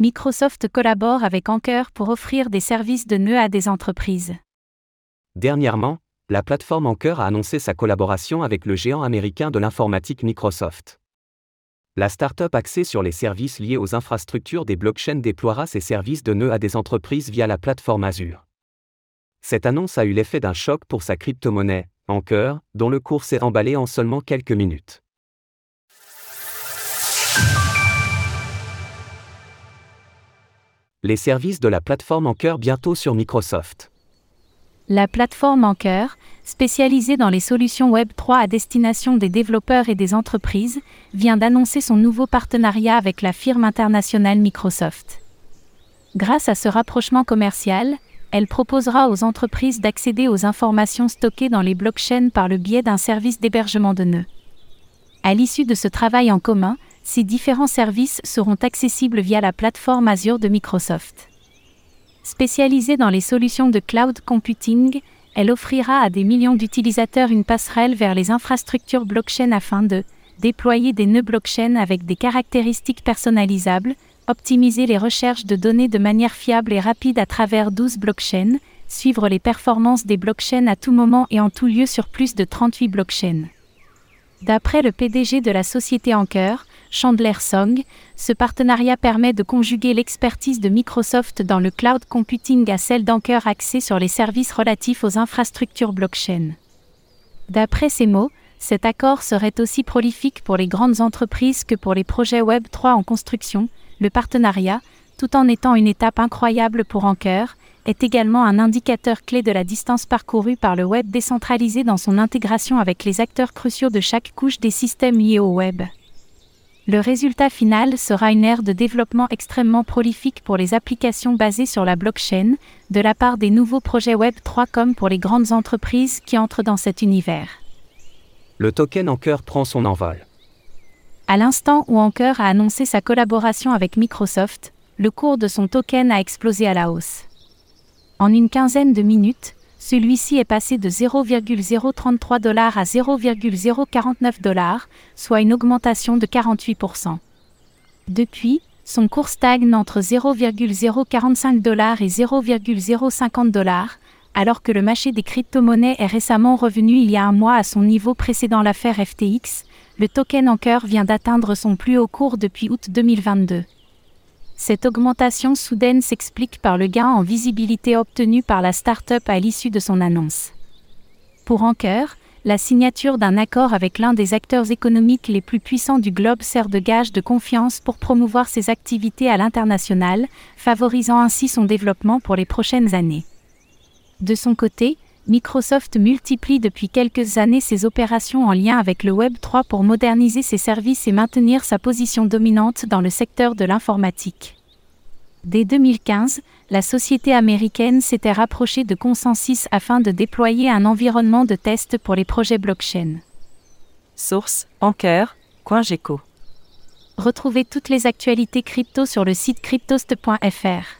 Microsoft collabore avec Anker pour offrir des services de nœuds à des entreprises. Dernièrement, la plateforme Anker a annoncé sa collaboration avec le géant américain de l'informatique Microsoft. La start-up axée sur les services liés aux infrastructures des blockchains déploiera ses services de nœuds à des entreprises via la plateforme Azure. Cette annonce a eu l'effet d'un choc pour sa crypto-monnaie, Anker, dont le cours s'est emballé en seulement quelques minutes. Les services de la plateforme Anker bientôt sur Microsoft. La plateforme Anker, spécialisée dans les solutions Web 3 à destination des développeurs et des entreprises, vient d'annoncer son nouveau partenariat avec la firme internationale Microsoft. Grâce à ce rapprochement commercial, elle proposera aux entreprises d'accéder aux informations stockées dans les blockchains par le biais d'un service d'hébergement de nœuds. À l'issue de ce travail en commun, ces différents services seront accessibles via la plateforme Azure de Microsoft. Spécialisée dans les solutions de cloud computing, elle offrira à des millions d'utilisateurs une passerelle vers les infrastructures blockchain afin de déployer des nœuds blockchain avec des caractéristiques personnalisables, optimiser les recherches de données de manière fiable et rapide à travers 12 blockchains, suivre les performances des blockchains à tout moment et en tout lieu sur plus de 38 blockchains. D'après le PDG de la société Anker, Chandler Song, ce partenariat permet de conjuguer l'expertise de Microsoft dans le cloud computing à celle d'Anker axée sur les services relatifs aux infrastructures blockchain. D'après ces mots, cet accord serait aussi prolifique pour les grandes entreprises que pour les projets Web 3 en construction. Le partenariat, tout en étant une étape incroyable pour Anker, est également un indicateur clé de la distance parcourue par le web décentralisé dans son intégration avec les acteurs cruciaux de chaque couche des systèmes liés au web. Le résultat final sera une ère de développement extrêmement prolifique pour les applications basées sur la blockchain, de la part des nouveaux projets Web 3 comme pour les grandes entreprises qui entrent dans cet univers. Le token Anker prend son envol. À l'instant où Anker a annoncé sa collaboration avec Microsoft, le cours de son token a explosé à la hausse. En une quinzaine de minutes, celui-ci est passé de 0,033 dollars à 0,049 dollars, soit une augmentation de 48%. Depuis, son cours stagne entre 0,045 dollars et 0,050 dollars, alors que le marché des crypto-monnaies est récemment revenu il y a un mois à son niveau précédent l'affaire FTX, le token Anker vient d'atteindre son plus haut cours depuis août 2022. Cette augmentation soudaine s'explique par le gain en visibilité obtenu par la start-up à l'issue de son annonce. Pour Anker, la signature d'un accord avec l'un des acteurs économiques les plus puissants du globe sert de gage de confiance pour promouvoir ses activités à l'international, favorisant ainsi son développement pour les prochaines années. De son côté, Microsoft multiplie depuis quelques années ses opérations en lien avec le Web 3 pour moderniser ses services et maintenir sa position dominante dans le secteur de l'informatique. Dès 2015, la société américaine s'était rapprochée de Consensus afin de déployer un environnement de test pour les projets blockchain. Source Anker.geco. Retrouvez toutes les actualités crypto sur le site cryptost.fr.